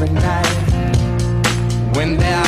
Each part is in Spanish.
every night. When there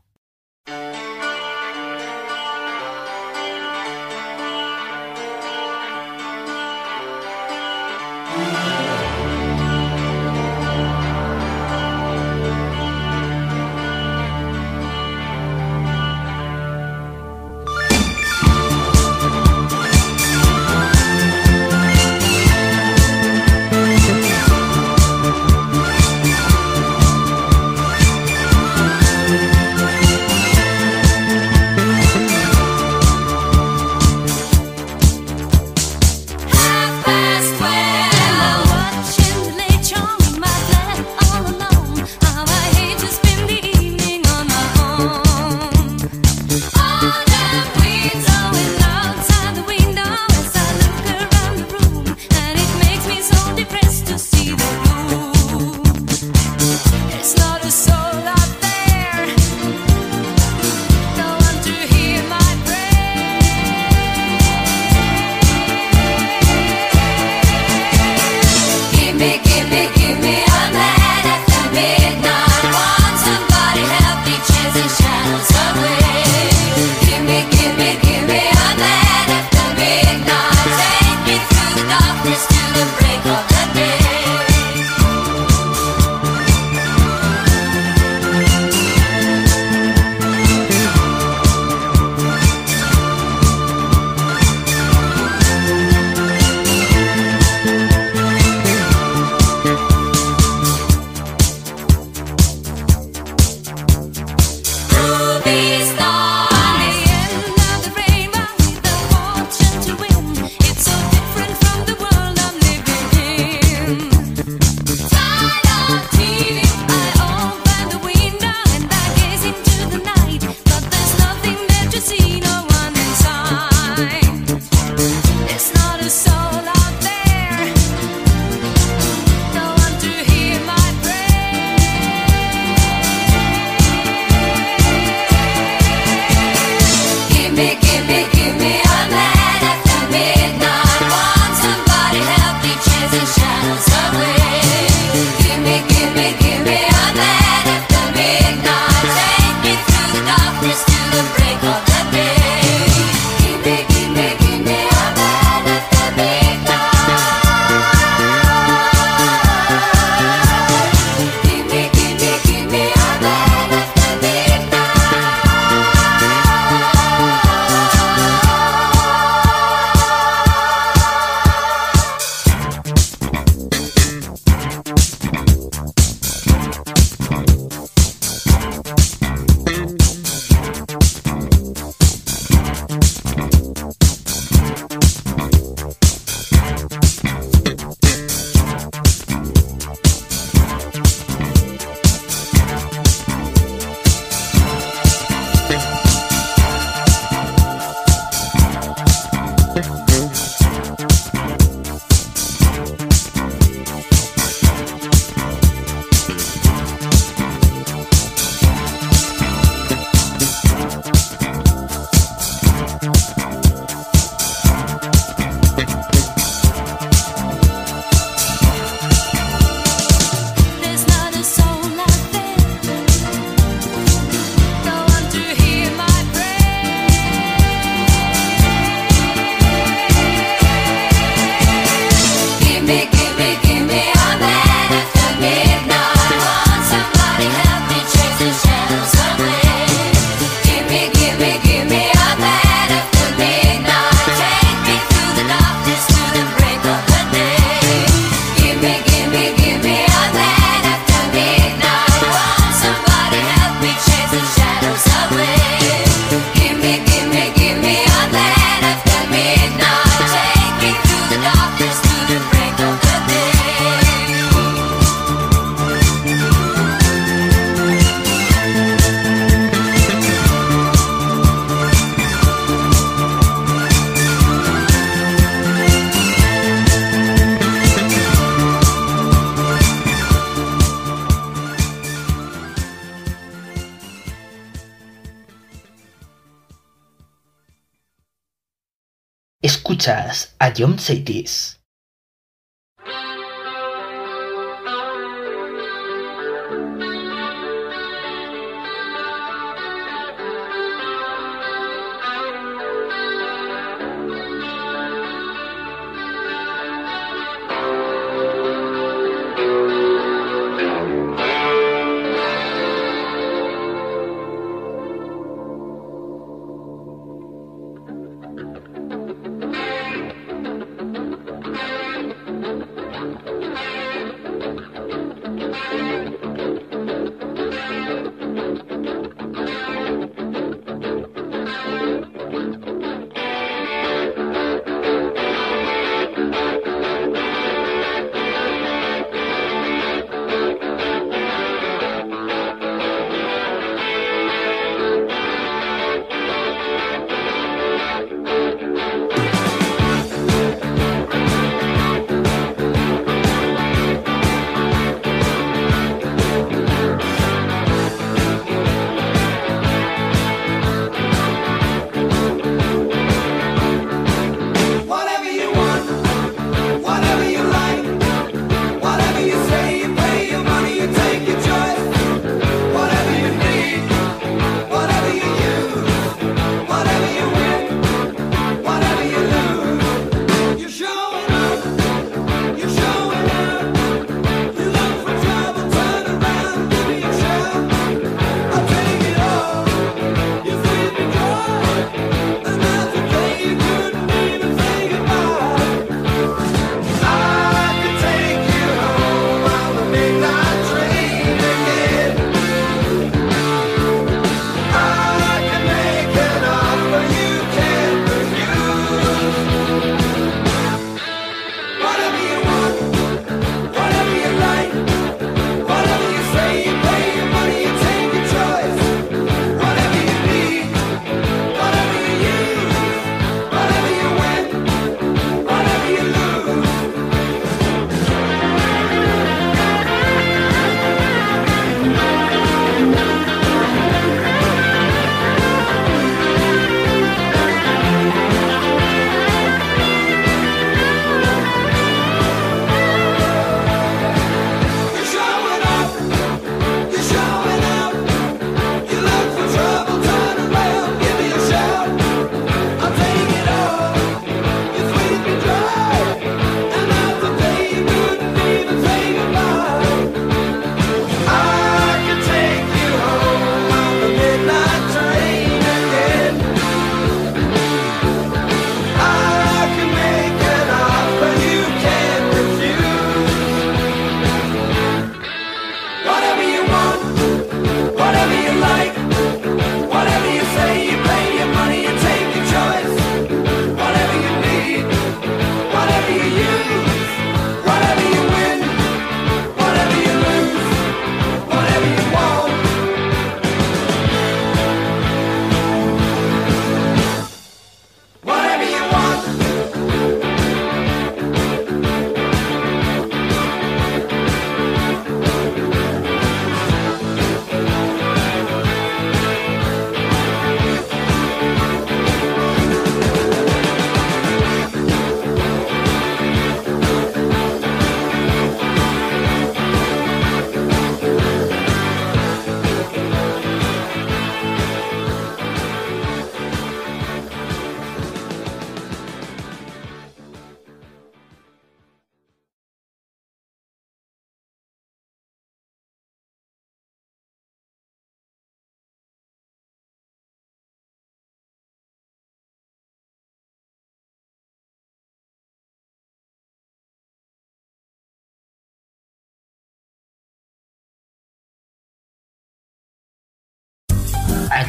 Stadium-CD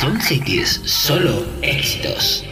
John Saitis, solo éxitos.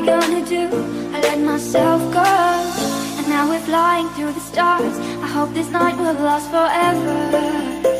I gonna do? I let myself go. And now we're flying through the stars. I hope this night will last forever.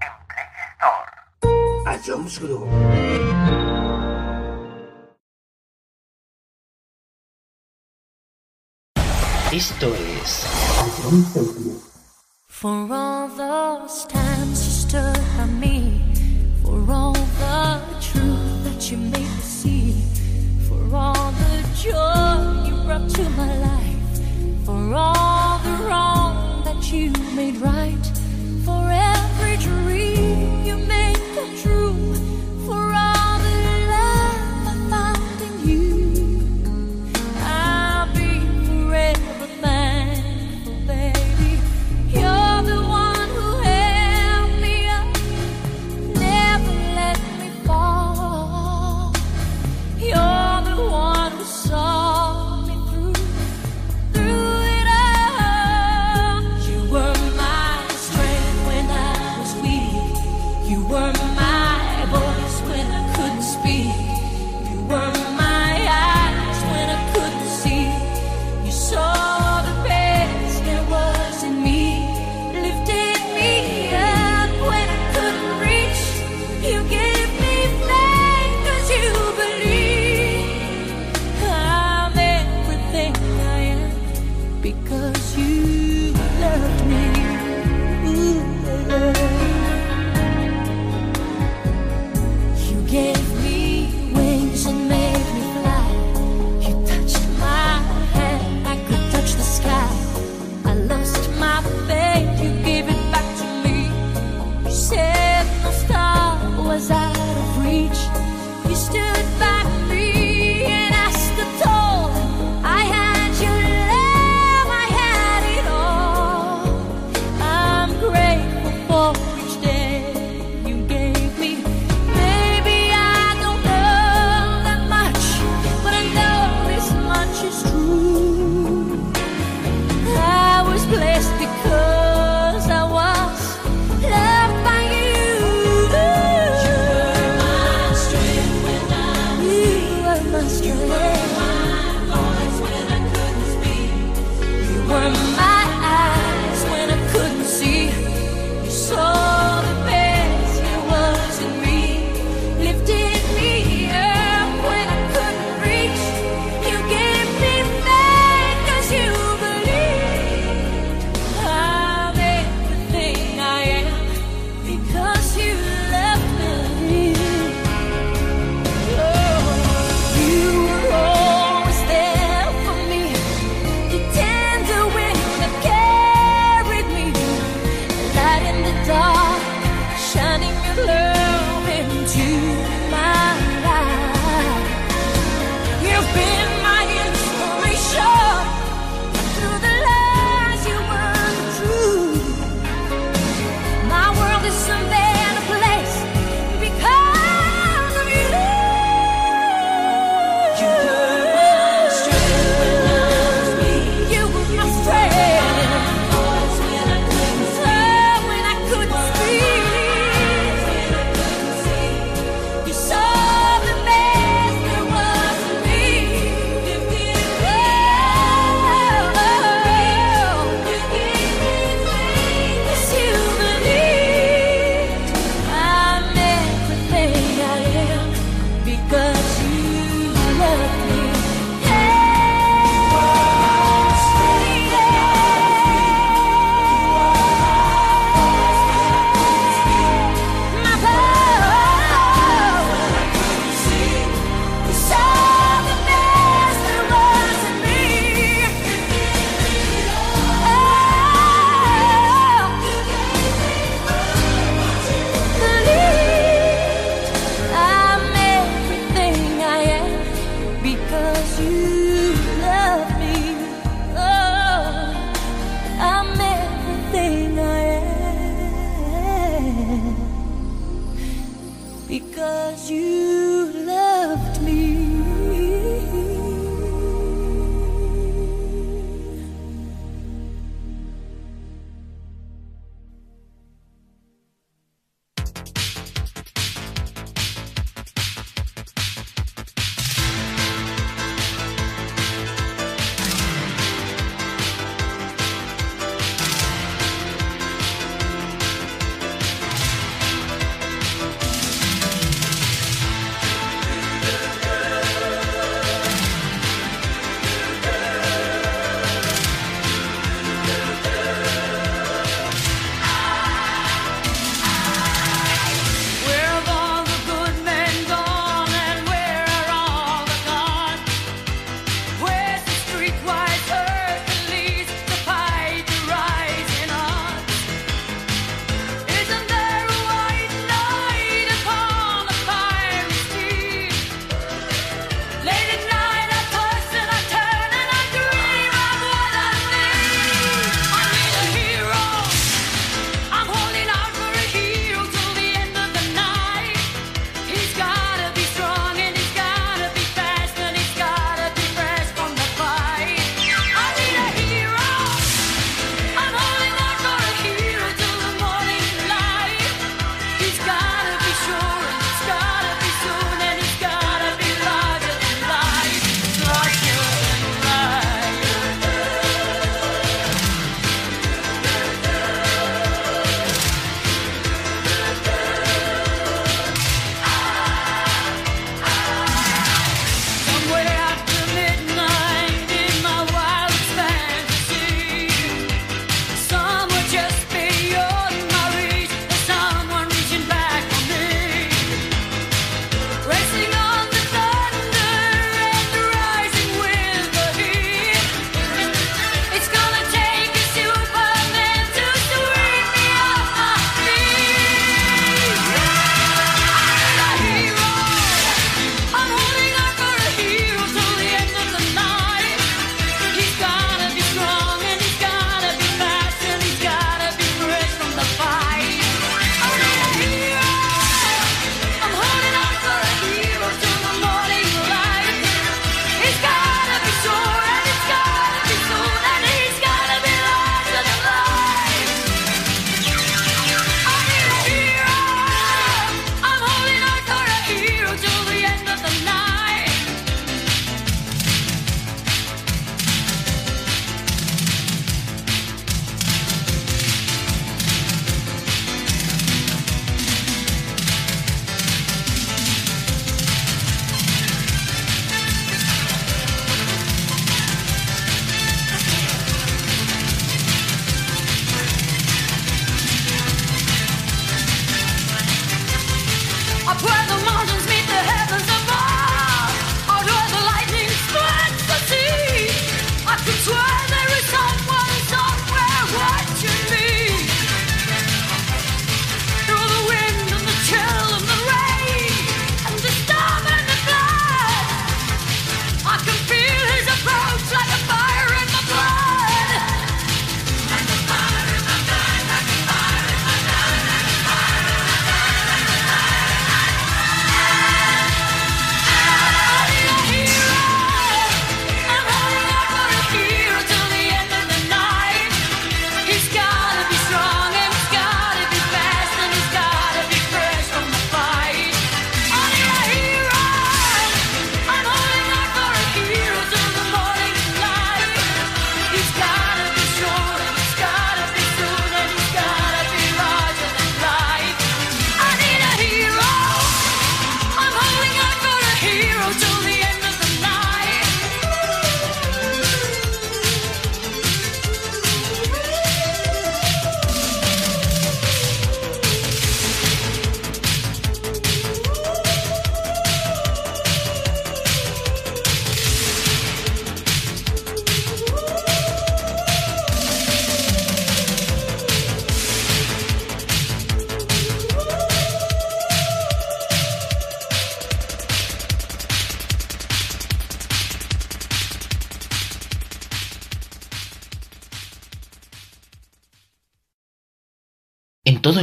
en Play Store. A Jones Group. Esto es For all those times you stood by me, for all the truth that you made me see, for all the joy you brought to my life, for all the wrong that you made right, for every dream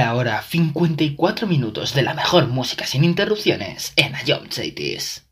Ahora 54 minutos de la mejor música sin interrupciones en Ayom Cities.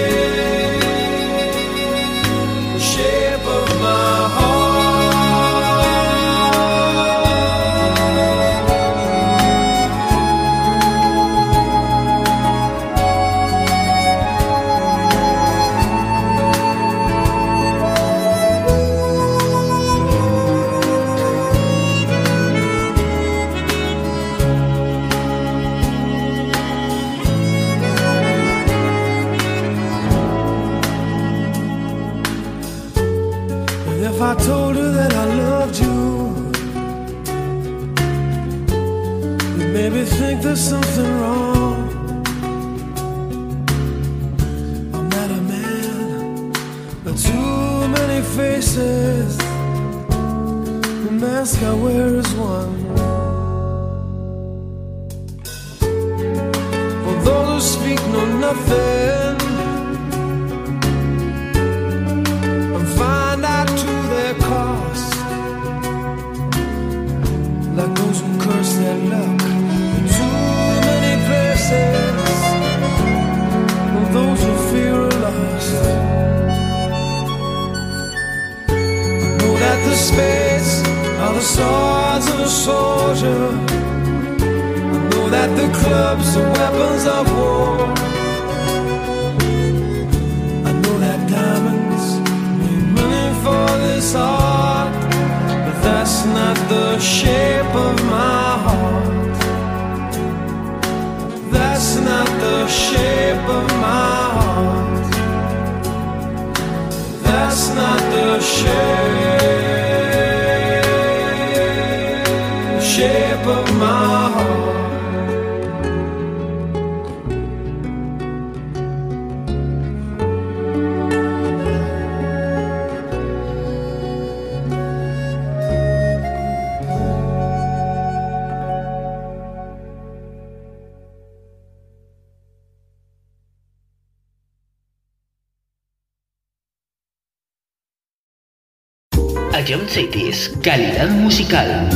Wear is one. For those who speak know nothing. The swords of a soldier. I know that the clubs are weapons of war. I know that diamonds mean money for this art, but that's not the shape of my heart. That's not the shape of my heart. That's not the shape, shape of my heart. Calidad musical.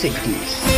60s.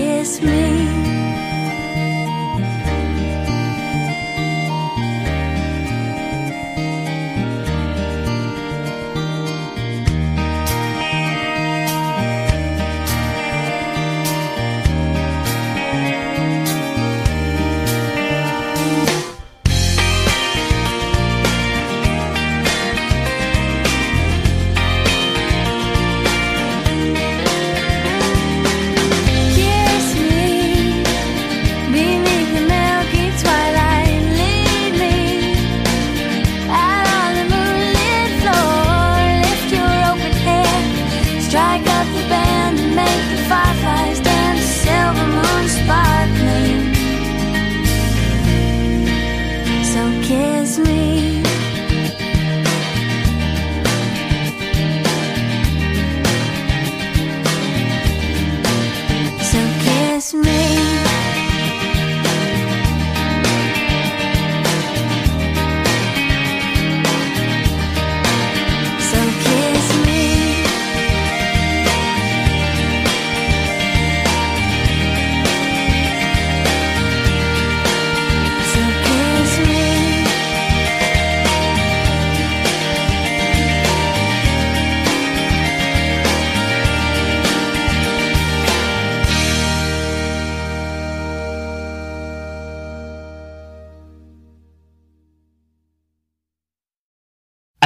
kiss me.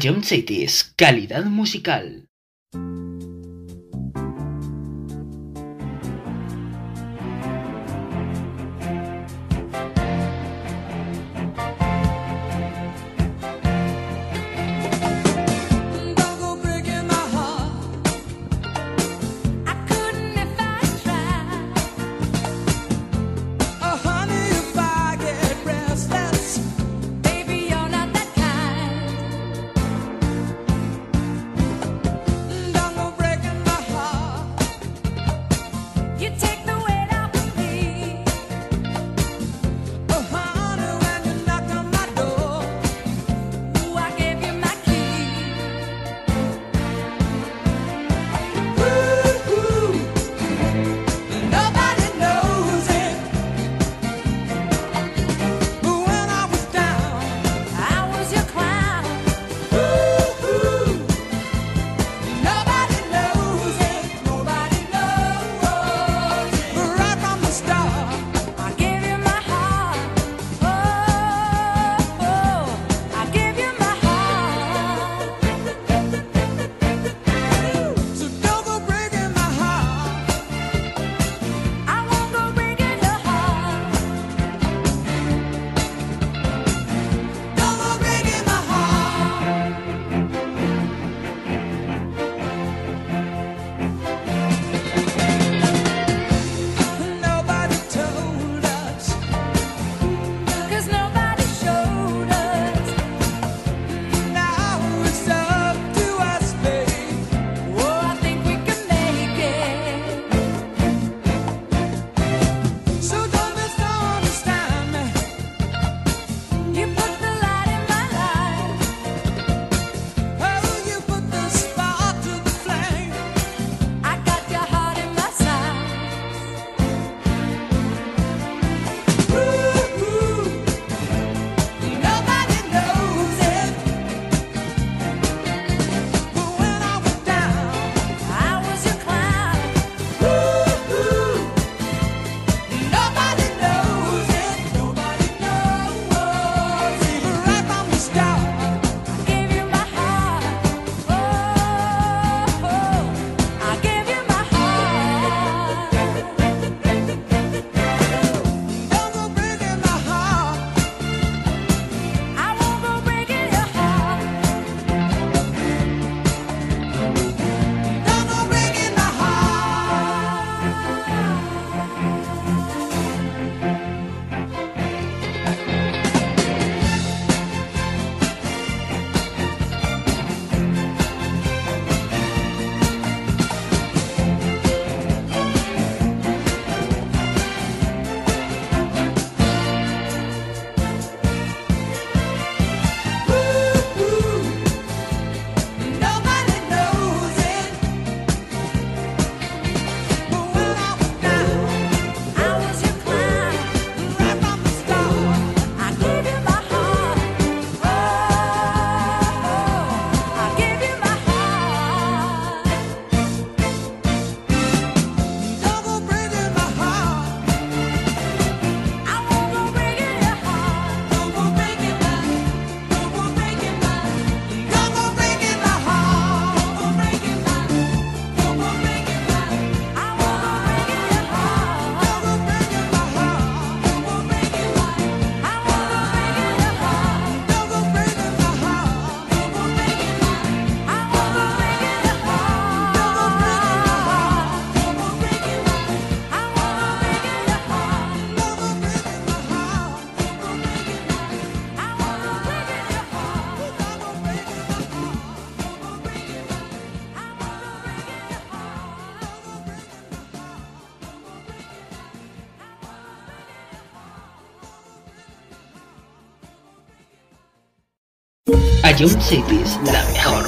John Cities, calidad musical. John Cities, la mejor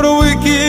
para o.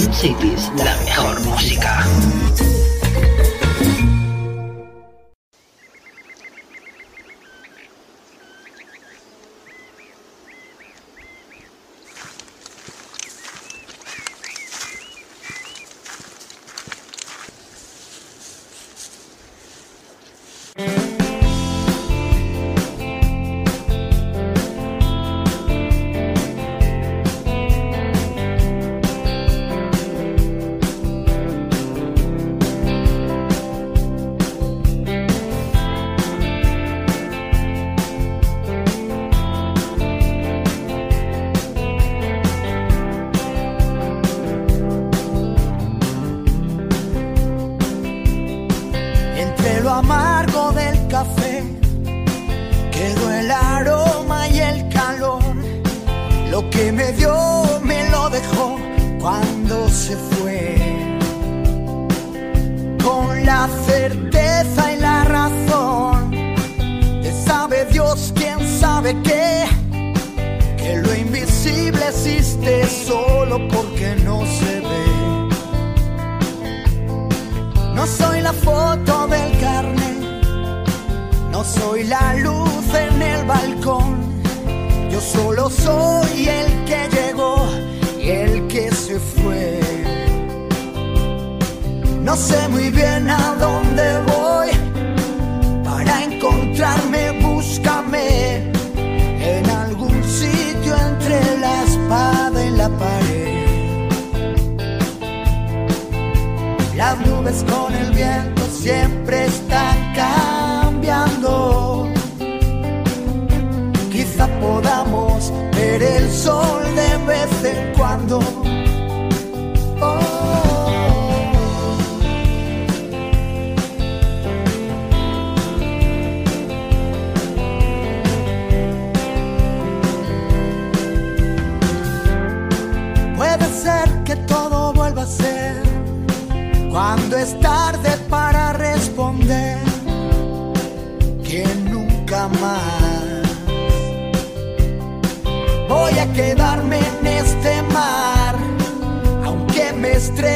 Cities, la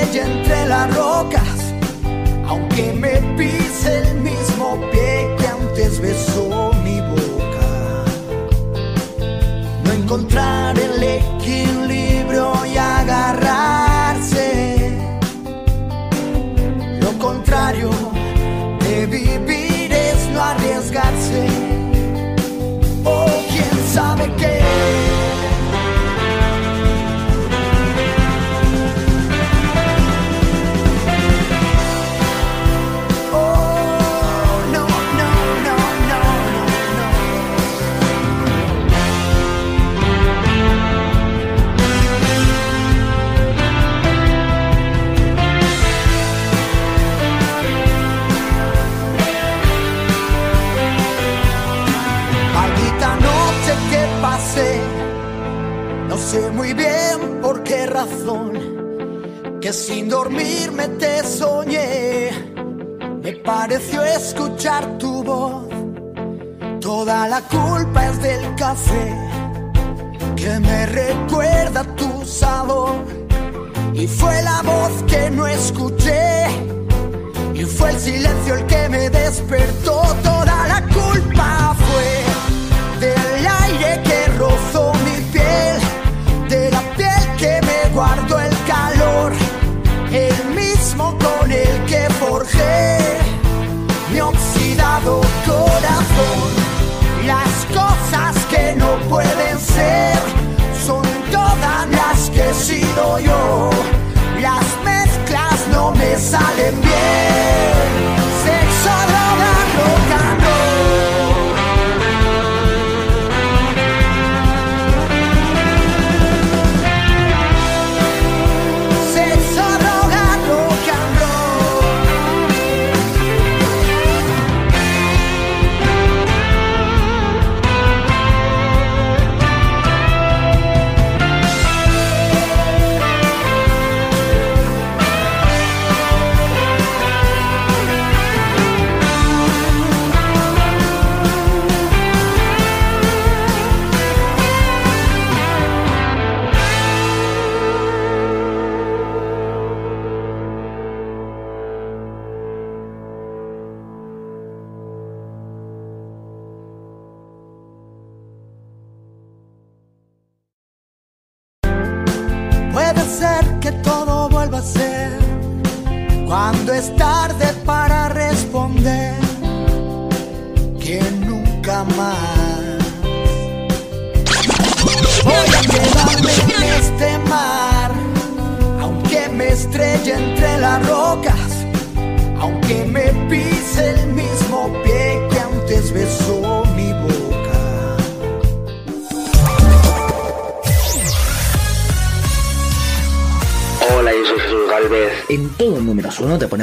estrella entre las rocas, aunque me pise el mismo pie que antes besó mi boca. No encontrar el equilibrio y agarrarse, lo contrario de vivir es no arriesgarse. Oh, quién sabe qué. Sé muy bien por qué razón que sin dormirme te soñé. Me pareció escuchar tu voz. Toda la culpa es del café que me recuerda tu sabor. Y fue la voz que no escuché. Y fue el silencio el que me despertó. Toda la culpa mi oxidado corazón. Las cosas que no pueden ser son todas las que he sido yo. Las mezclas no me salen bien.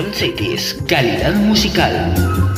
Session Cities, calidad musical.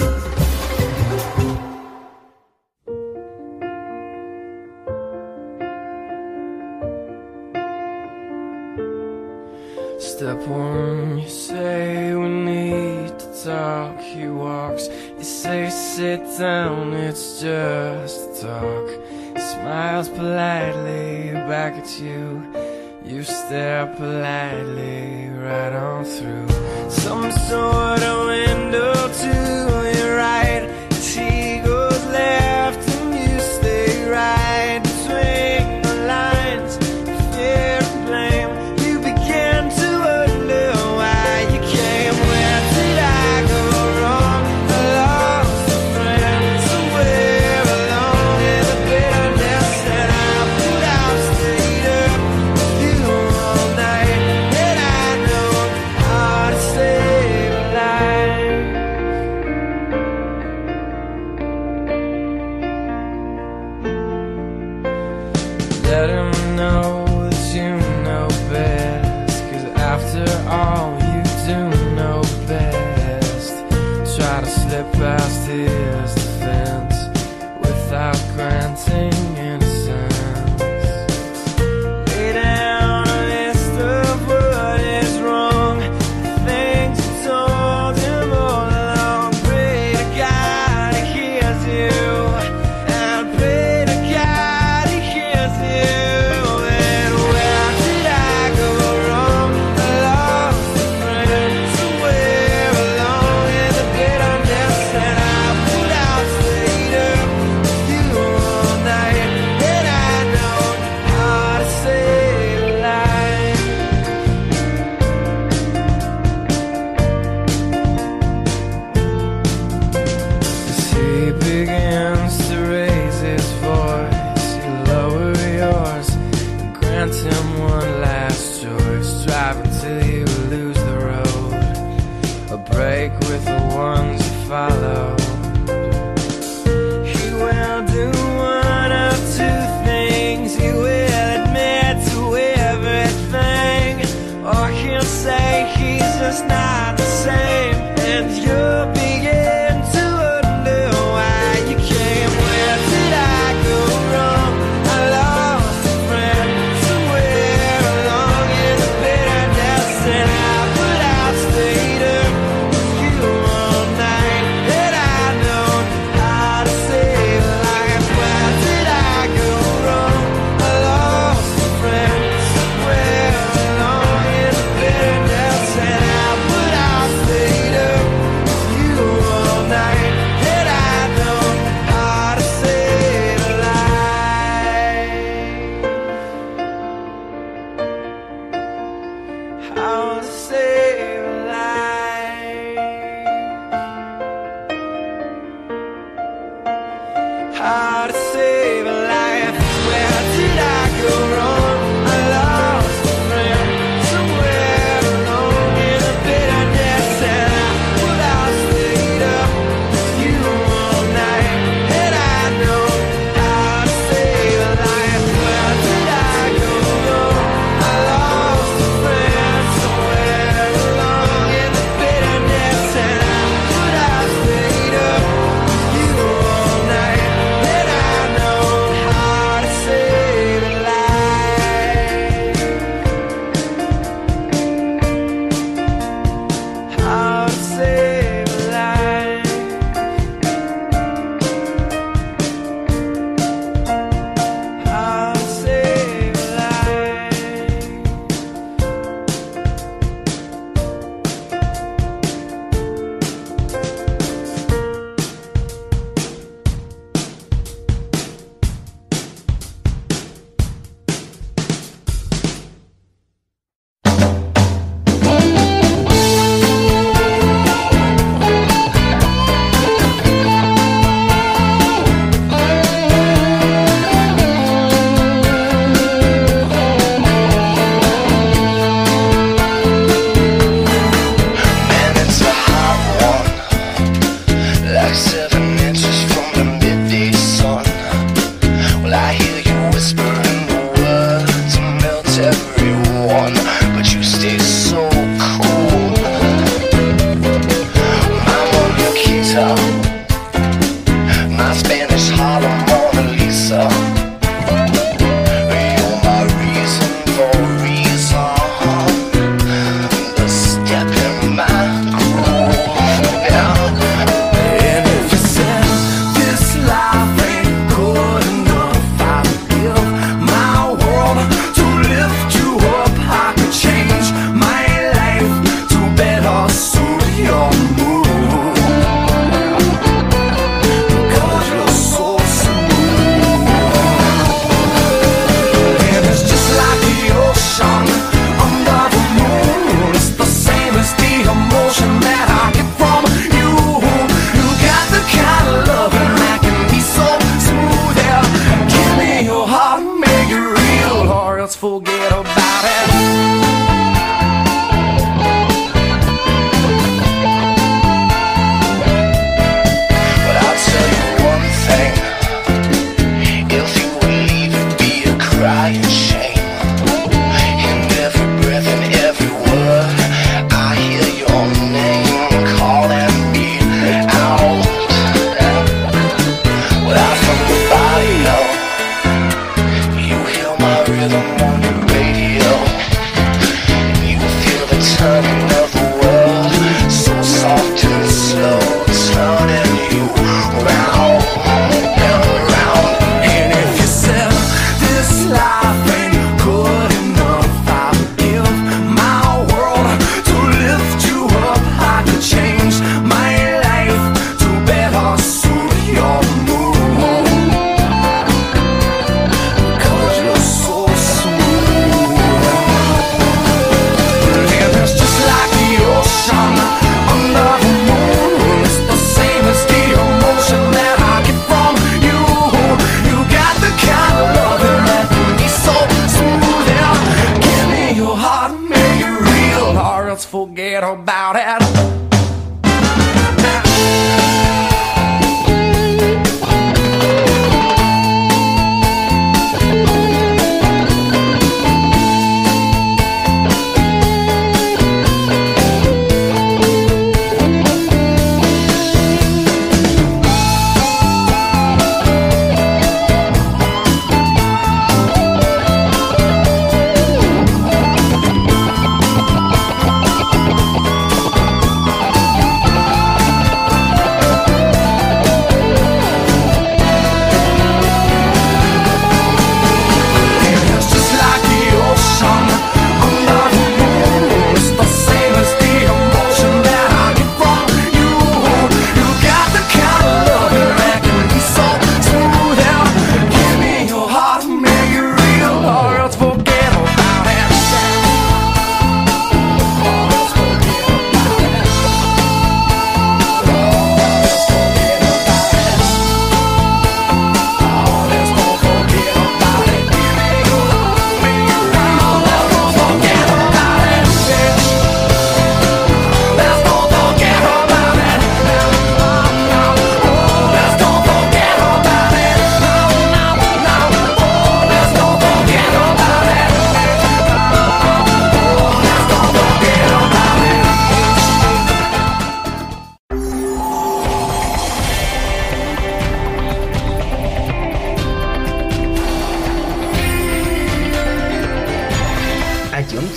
slip past his defense without granting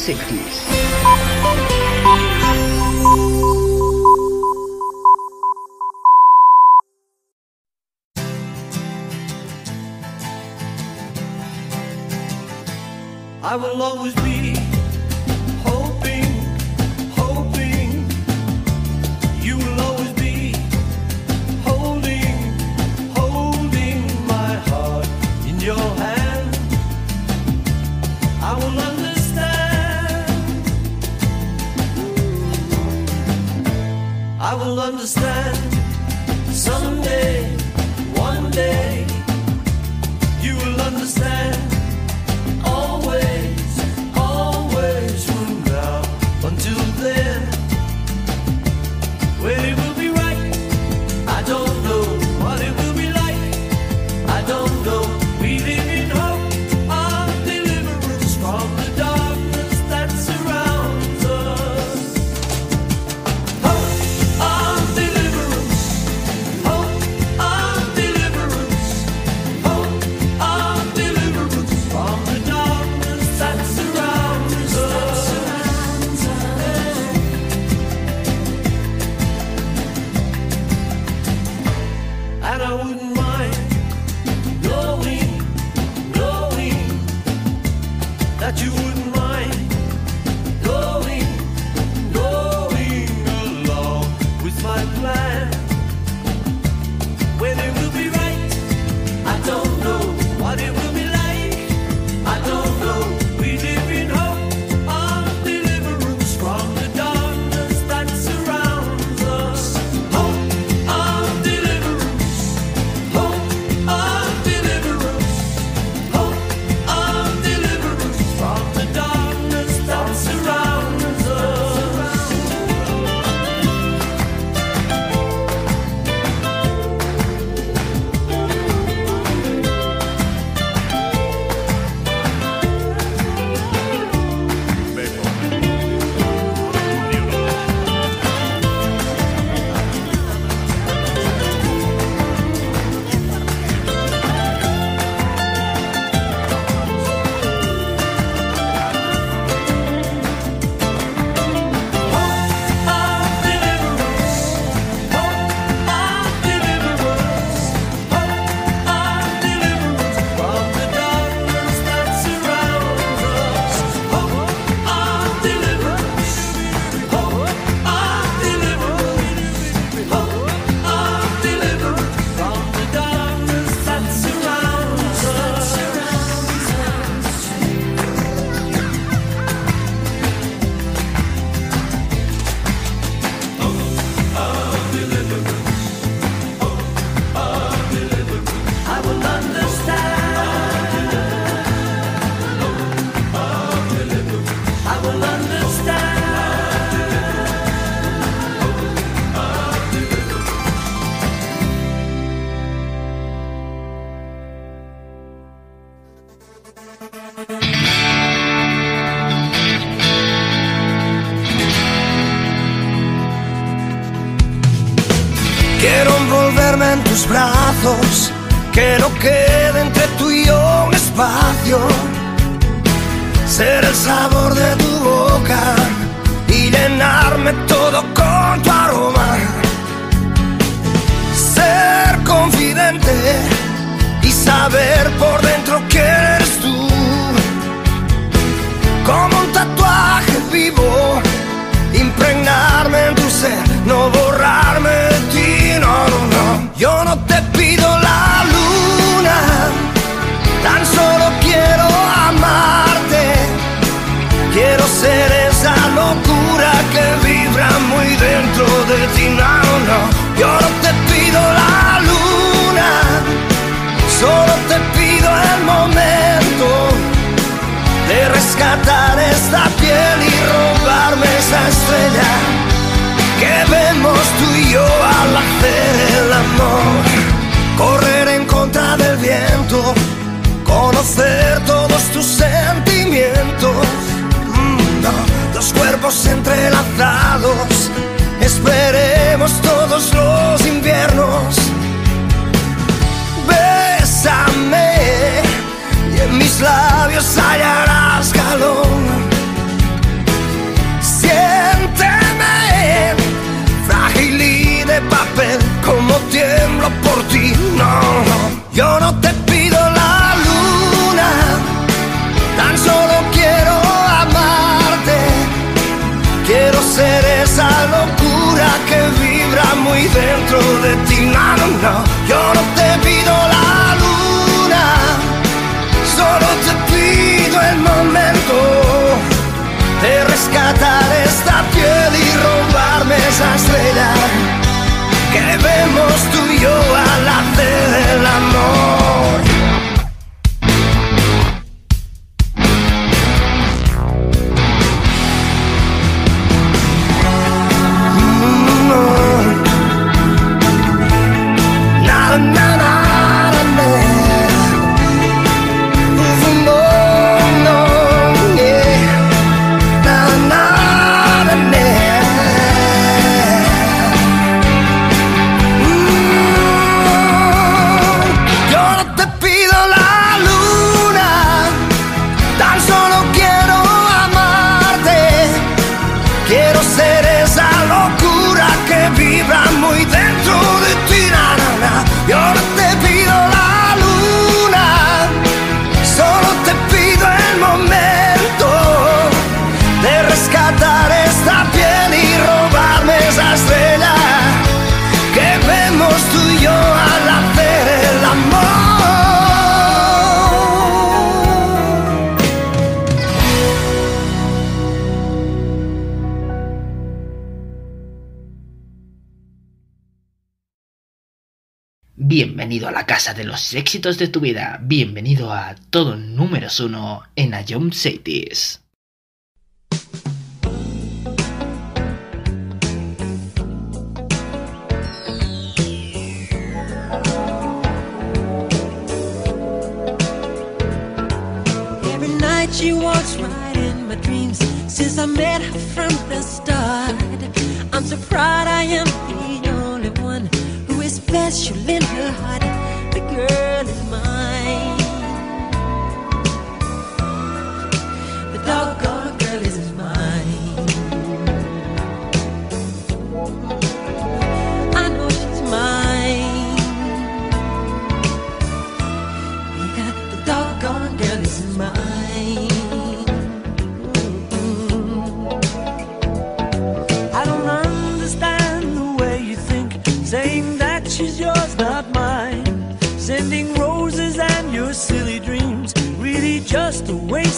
I will always be tus brazos, que no quede entre tú y yo un espacio. Ser el sabor de tu boca y llenarme todo con tu aroma. Ser confidente y saber por dentro que eres tú. Como un tatuaje vivo, impregnarme en tu ser, no borrarme. Yo no te pido la luna, tan esperemos todos los inviernos. Bésame y en mis labios hallarás calor. Siénteme frágil y de papel, como tiemblo por ti. No, no, yo no te muy dentro de ti, no, no. Yo no te pido la luna, solo te pido el momento de rescatar esta piel y robarme esa estrella que vemos tú y yo. los éxitos de tu vida. Bienvenido a todo número uno en Ion Cities. she walks right in my dreams since I met her from the start. I'm so proud I am the only one who is special in her heart. the girl is mine.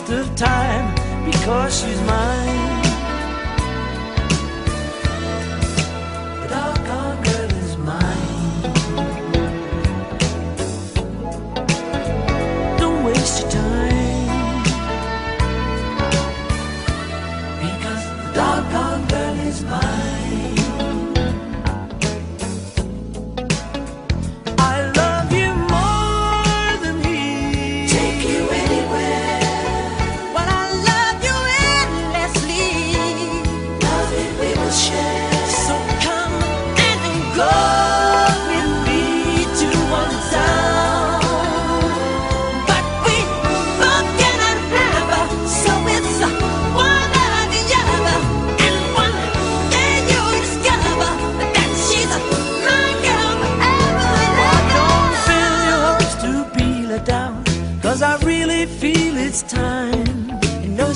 of time because she's mine.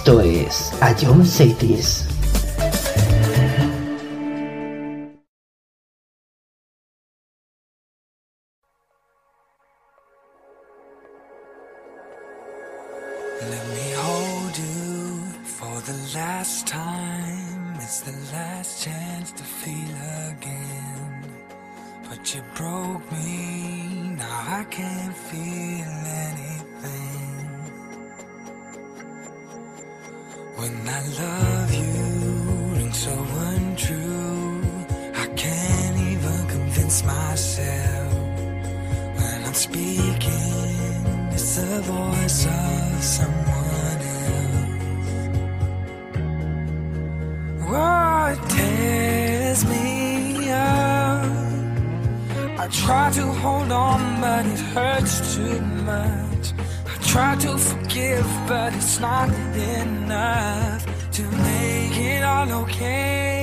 Esto es Ion Cities. Let me hold you for the last time. It's the last chance to feel again. But you broke me. Now I can't feel anything. When I love you rings so untrue, I can't even convince myself. When I'm speaking, it's the voice of someone else. What oh, tears me up? I try to hold on, but it hurts too much. I try to give, but it's not enough to make it all okay.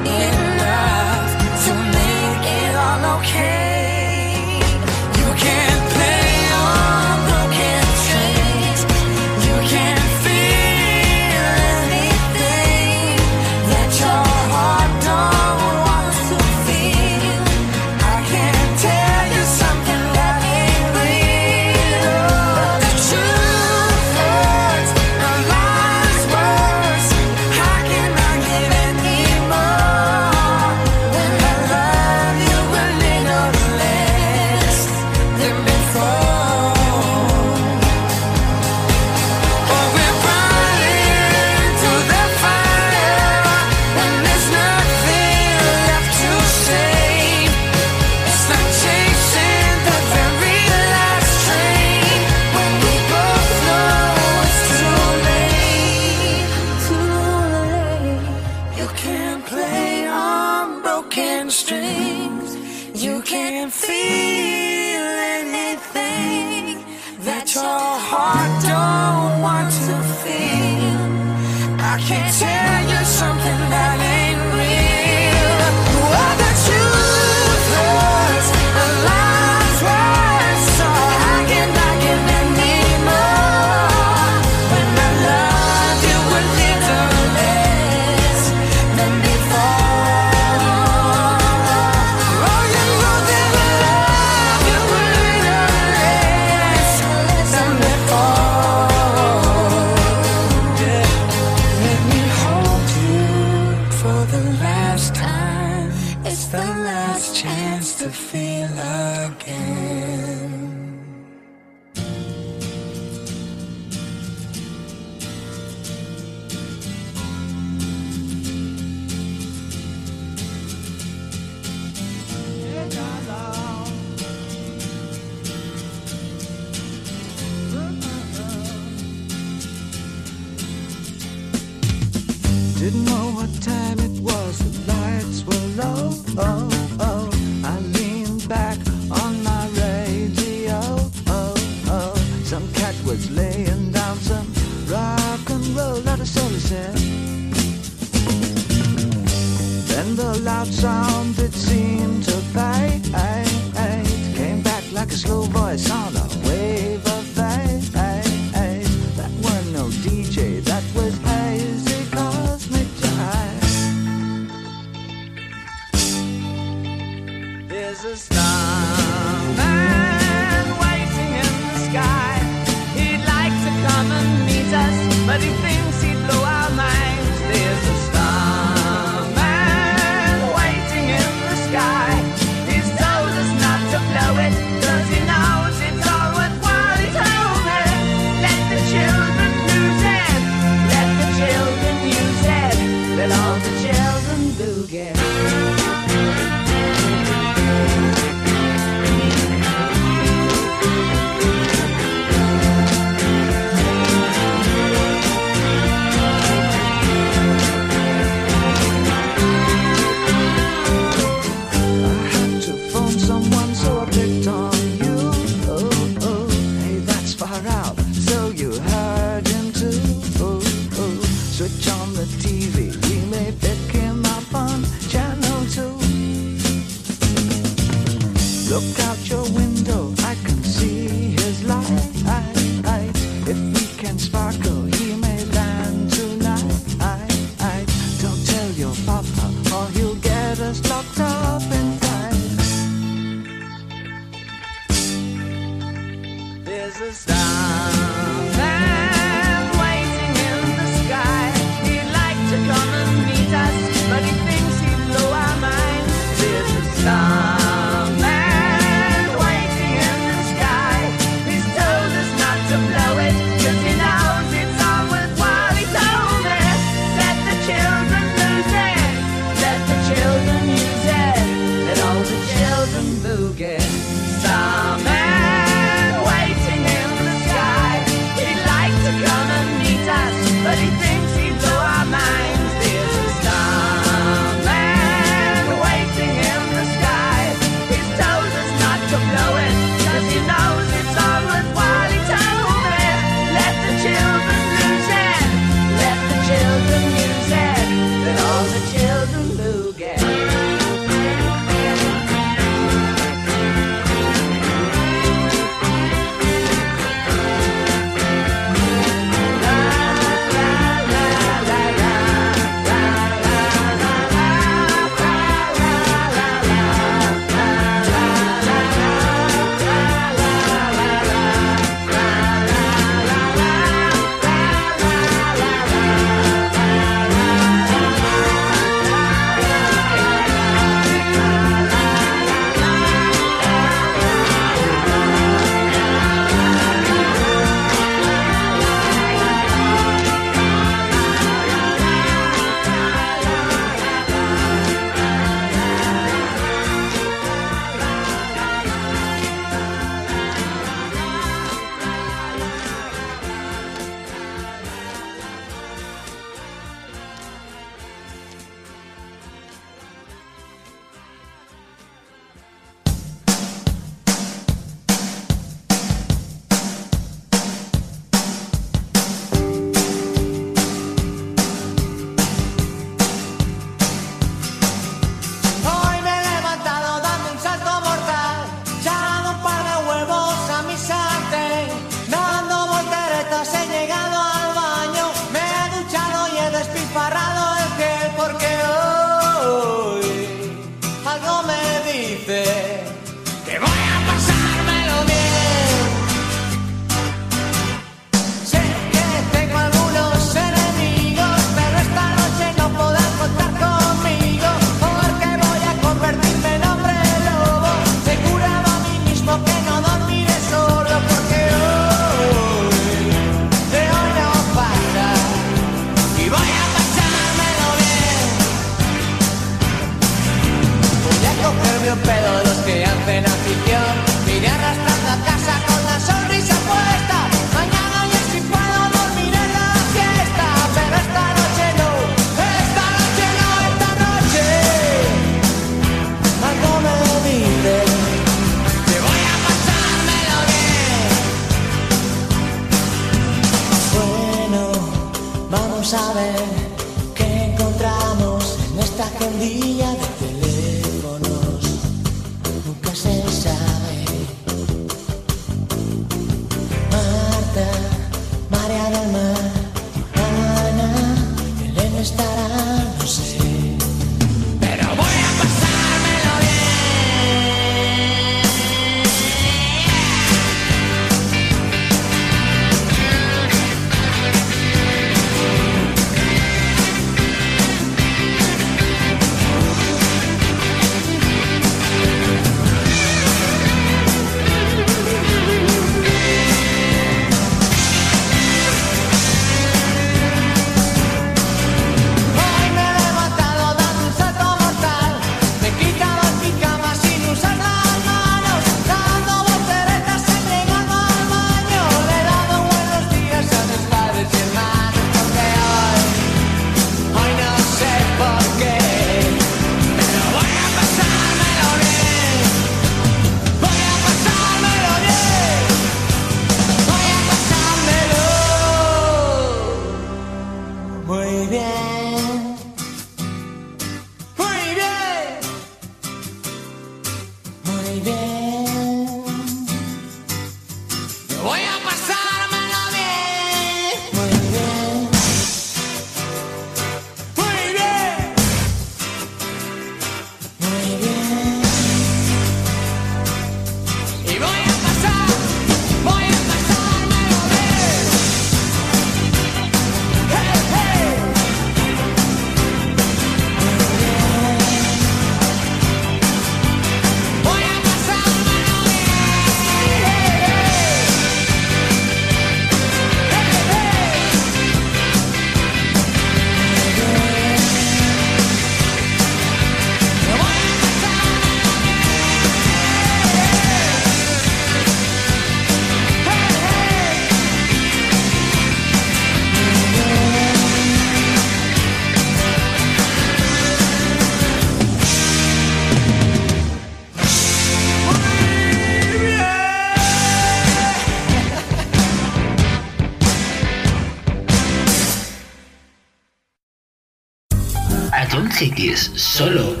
Solo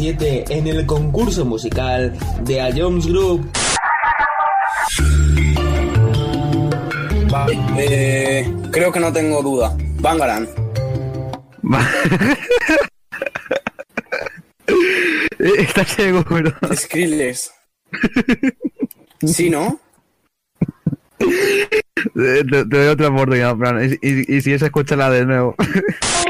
7 en el concurso musical de A Jones Group. Eh, creo que no tengo duda. Bangaran. Eh, está ciego, pero. Skrillex. ¿Sí, no? Eh, te, doy otra oportunidad, Fran. Y, y, y si es, escúchala de nuevo.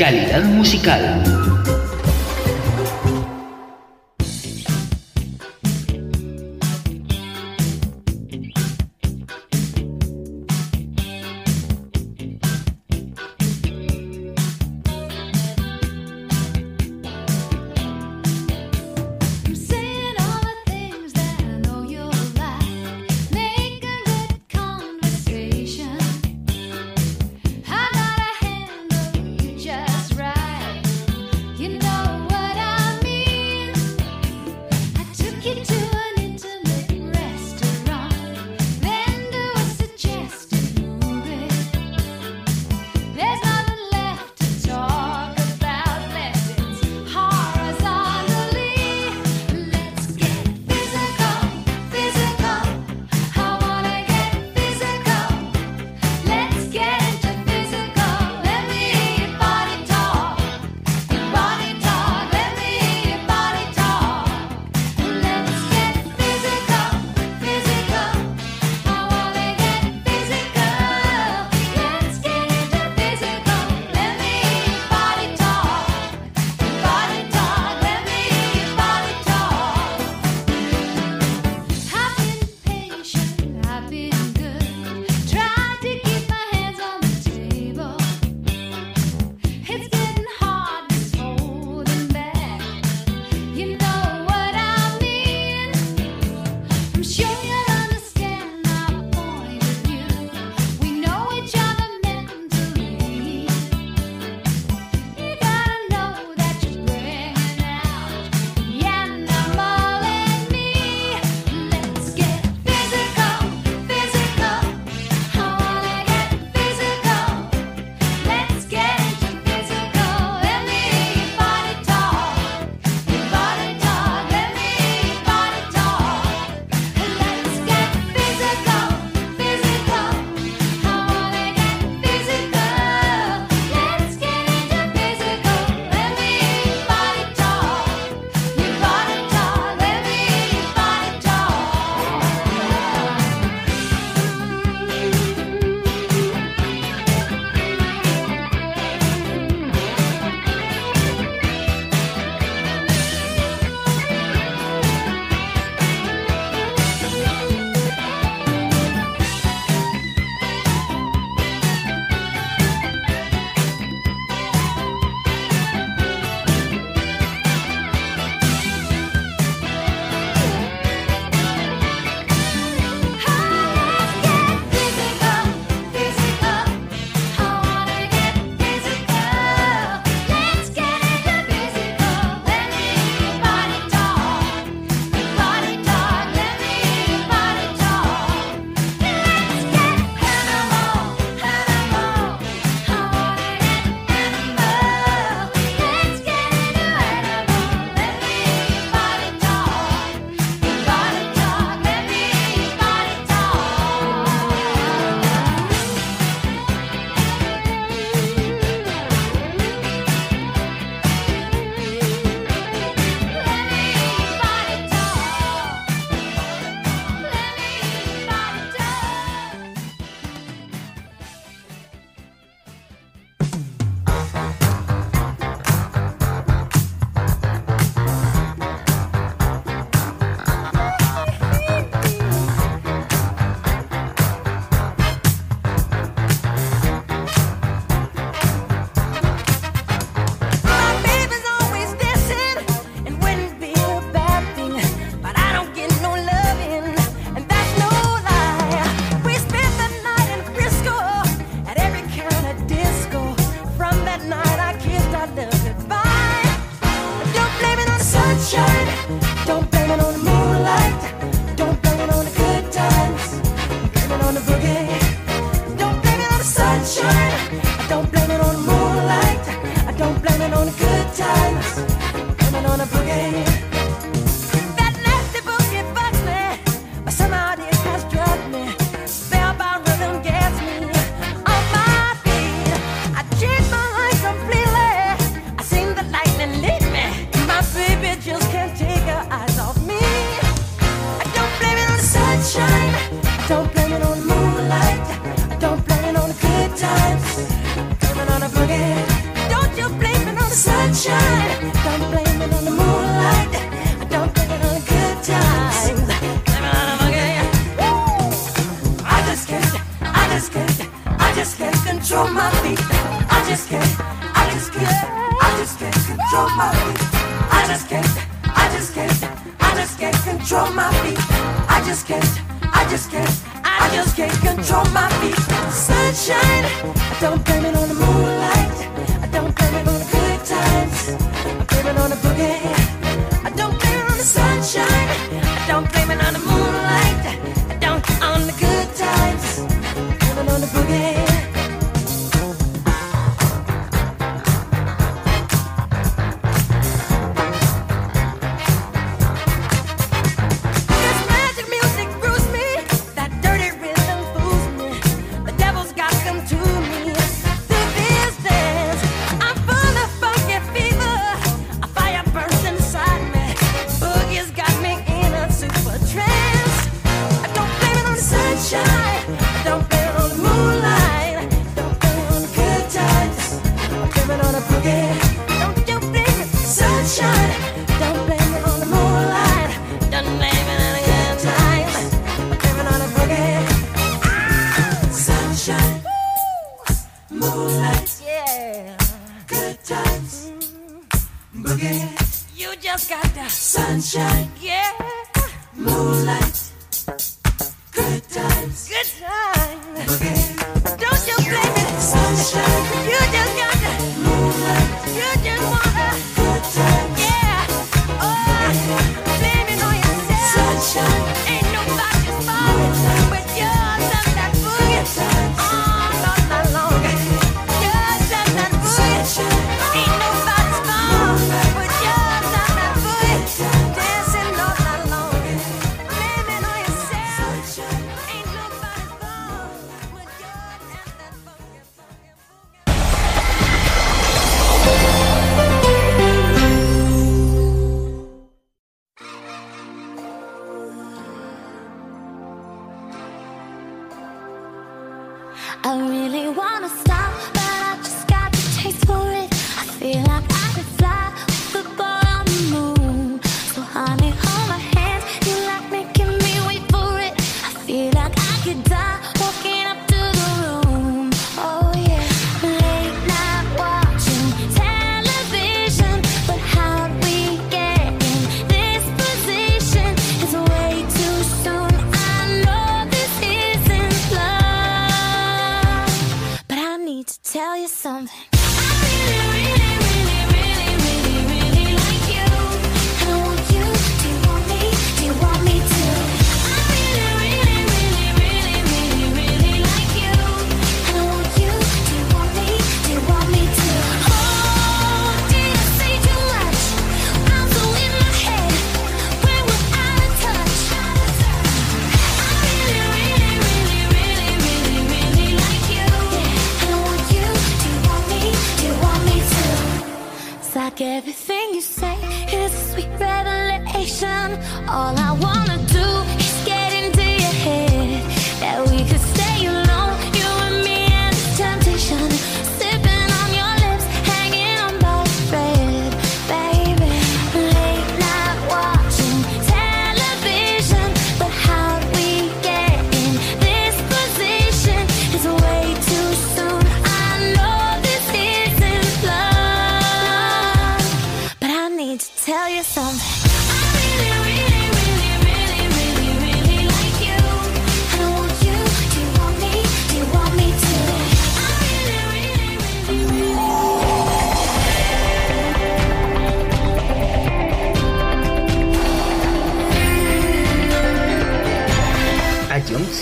Calidad musical.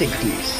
A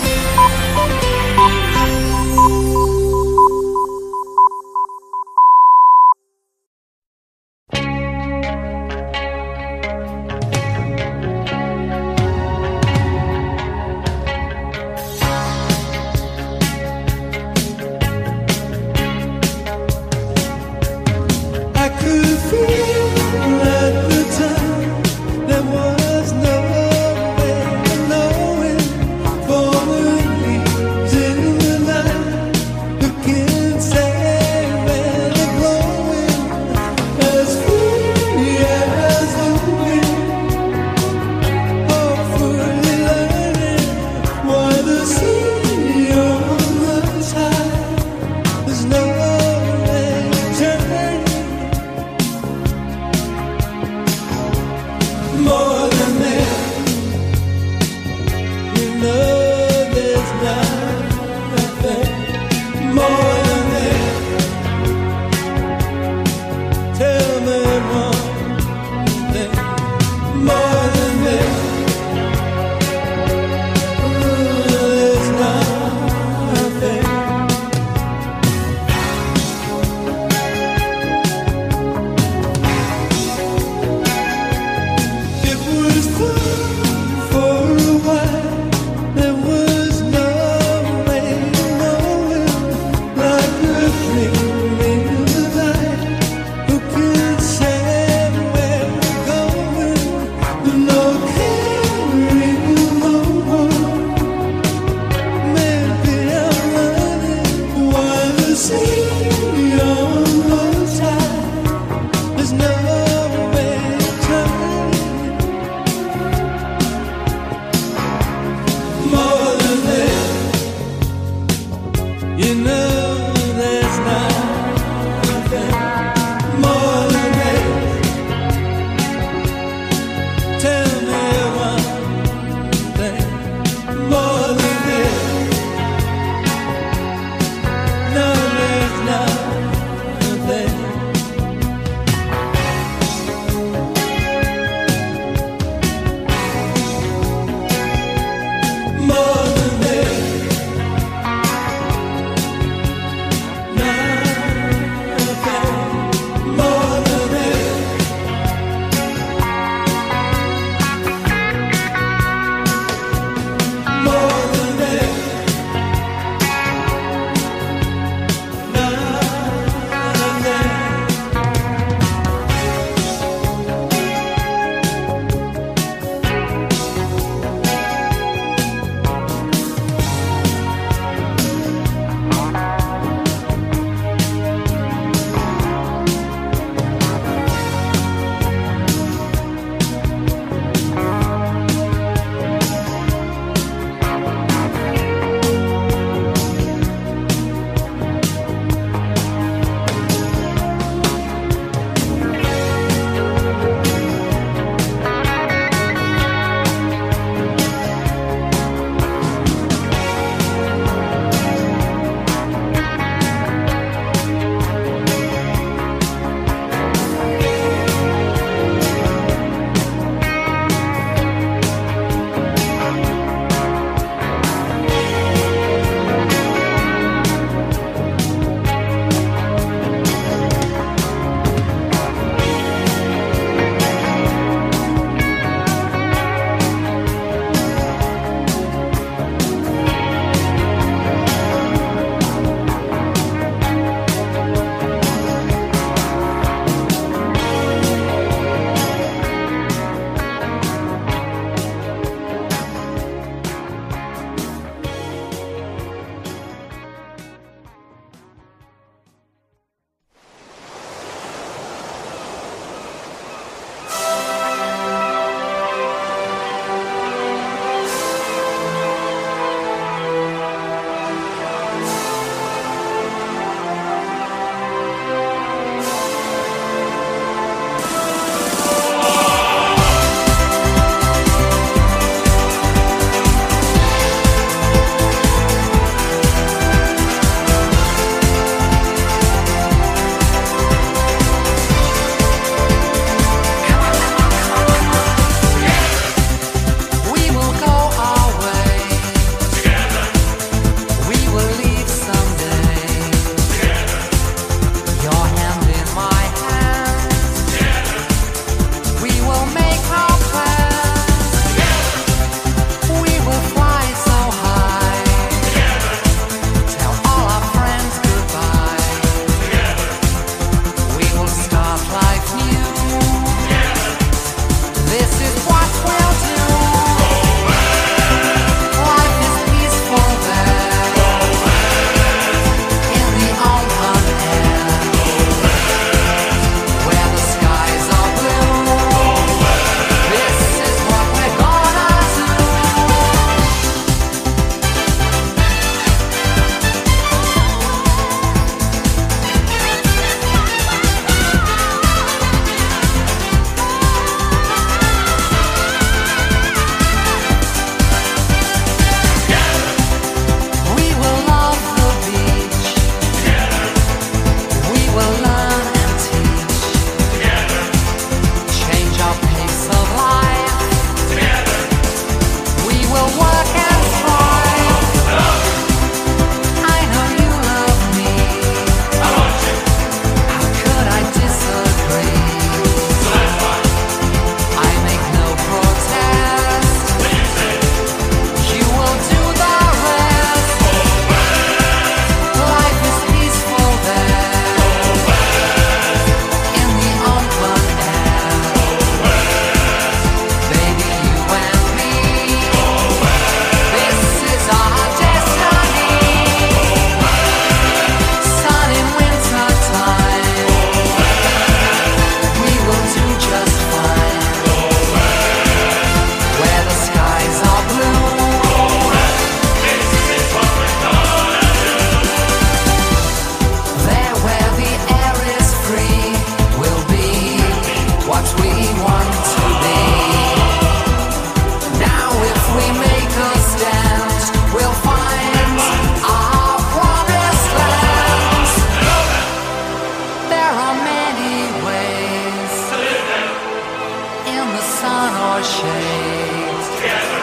shades. Together.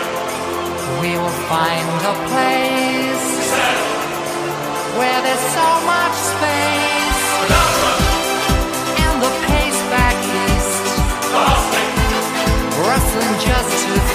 We will find a place where there's so much space. And the pace back east. rustling Wrestling just to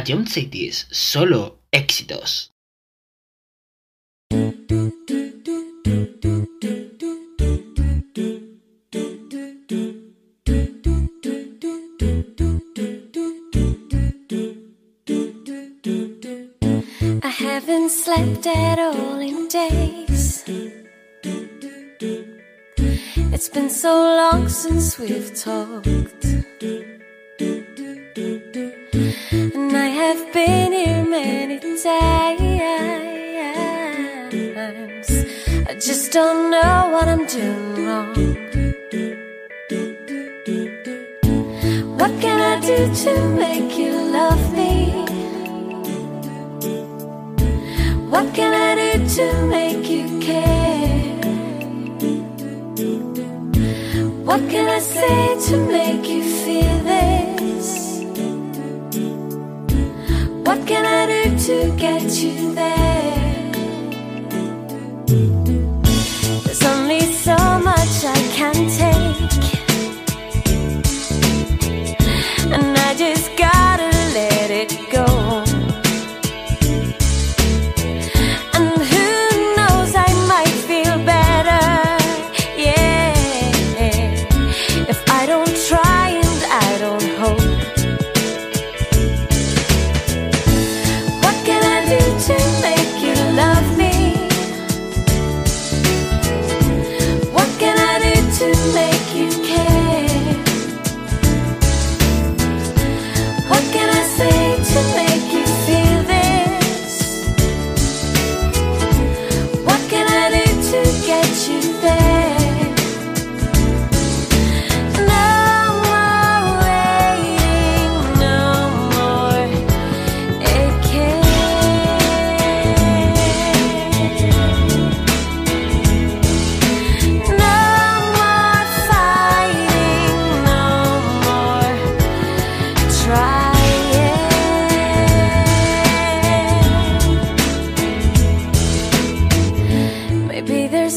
a Cities solo éxitos. haven't slept at all in days. It's been so long since we've talked.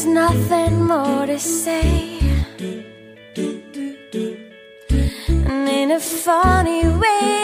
There's nothing more to say. And in a funny way.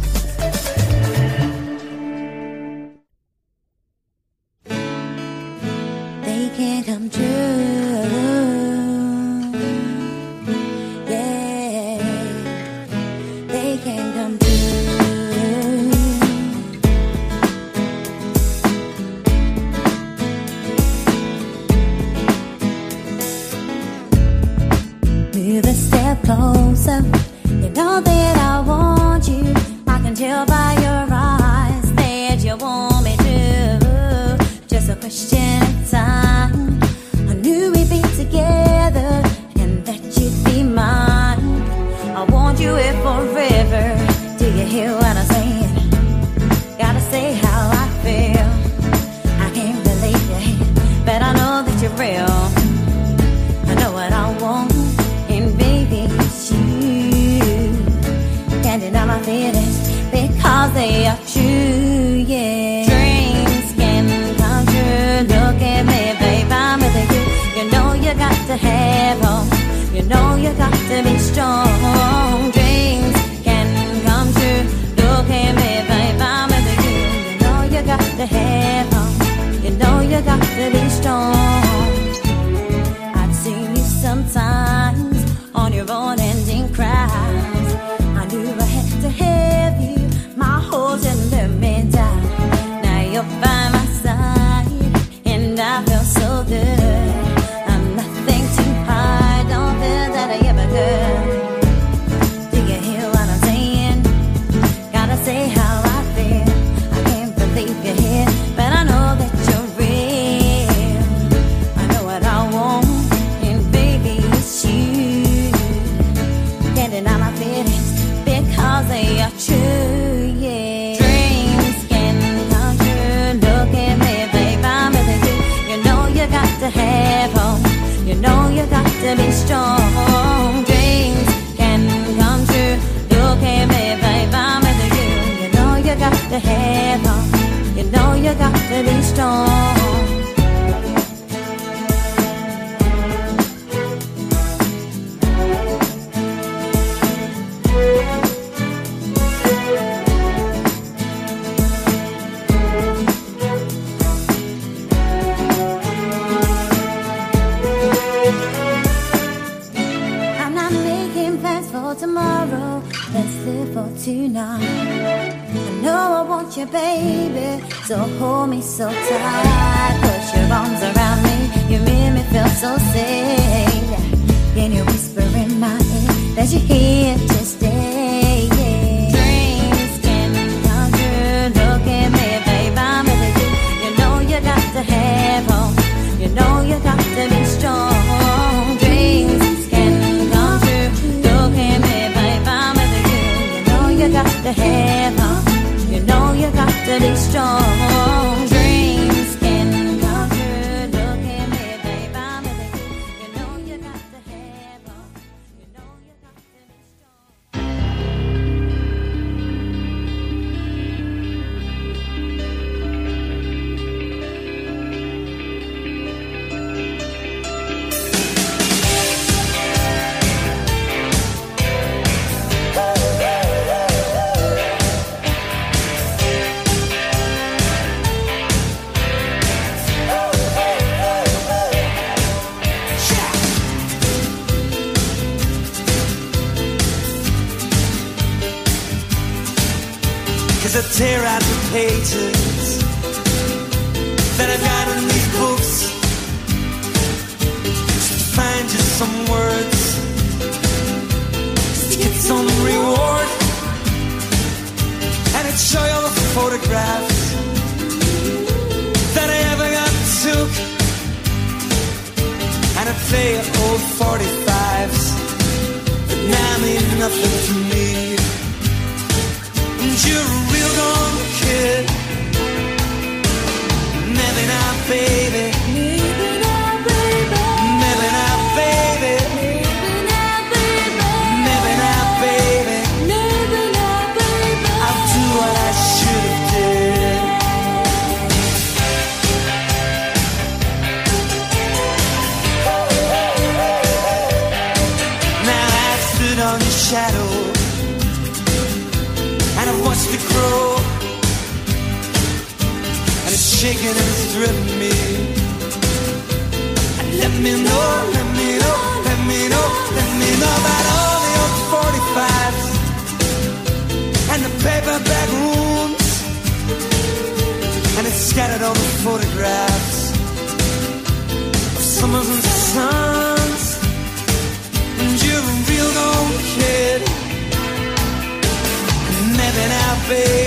face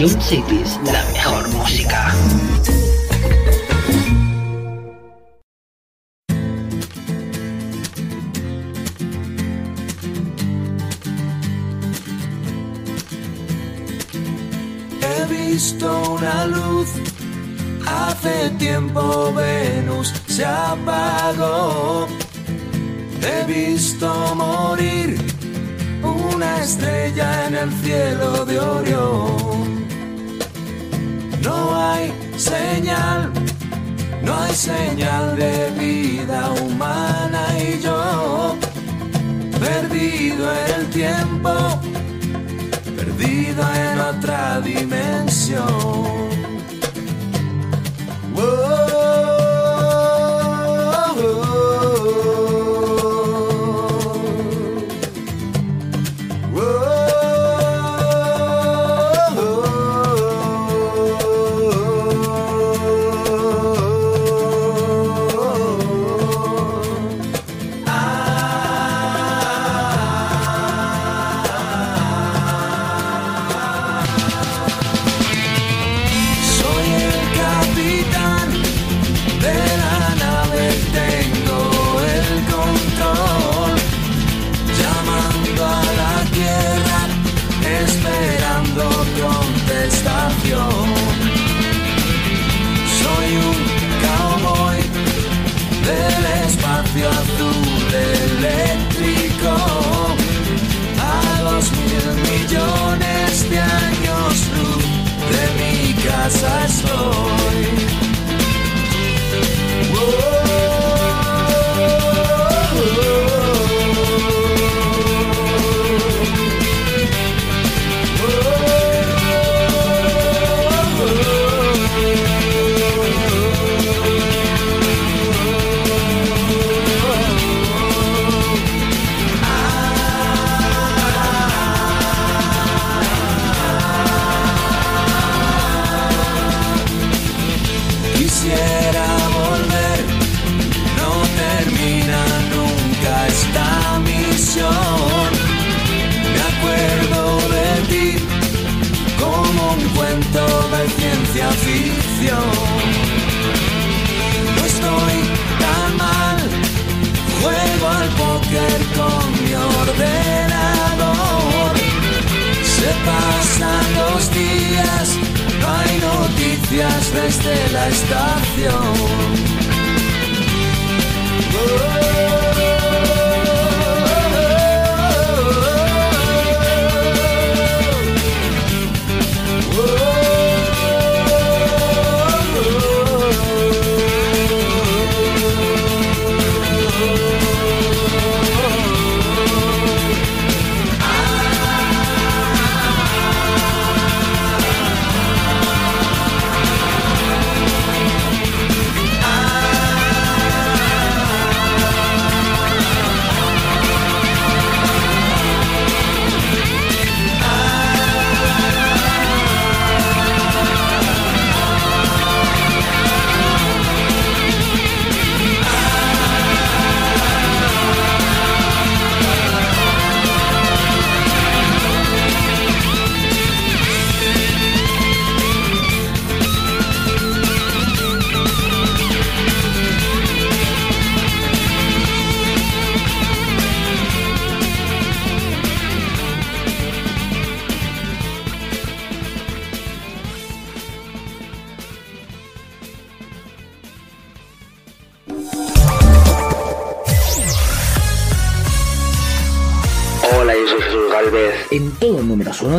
Ion Cities, la